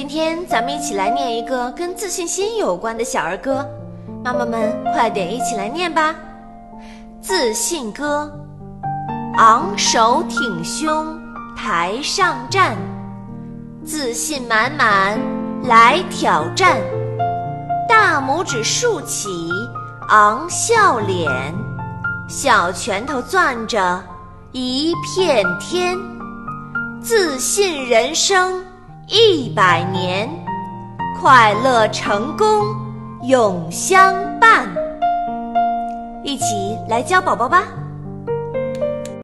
今天咱们一起来念一个跟自信心有关的小儿歌，妈妈们快点一起来念吧！自信歌，昂首挺胸台上站，自信满满来挑战，大拇指竖起昂笑脸，小拳头攥着一片天，自信人生。一百年，快乐成功永相伴。一起来教宝宝吧。